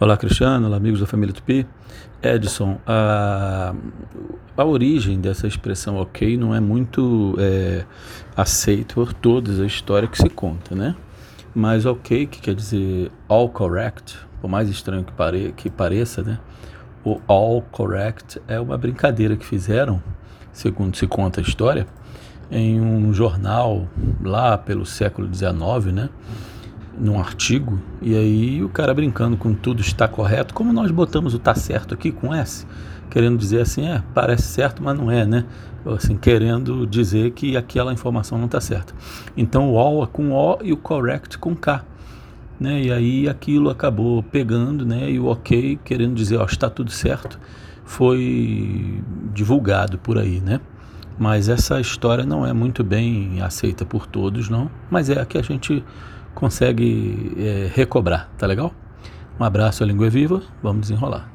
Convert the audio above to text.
Olá, Cristiano, olá, amigos da família Tupi. Edson, a, a origem dessa expressão ok não é muito é, aceita por todos a história que se conta, né? Mas ok, que quer dizer all correct, por mais estranho que, pare, que pareça, né? O all correct é uma brincadeira que fizeram, segundo se conta a história, em um jornal lá pelo século XIX, né? Num artigo, e aí o cara brincando com tudo está correto, como nós botamos o tá certo aqui com S, querendo dizer assim, é, parece certo, mas não é, né? Assim, querendo dizer que aquela informação não está certa. Então o all é com O e o correct com K. Né? E aí aquilo acabou pegando, né? E o ok, querendo dizer, ó, está tudo certo, foi divulgado por aí, né? Mas essa história não é muito bem aceita por todos, não. Mas é a que a gente consegue é, recobrar, tá legal? Um abraço, a língua é viva, vamos desenrolar.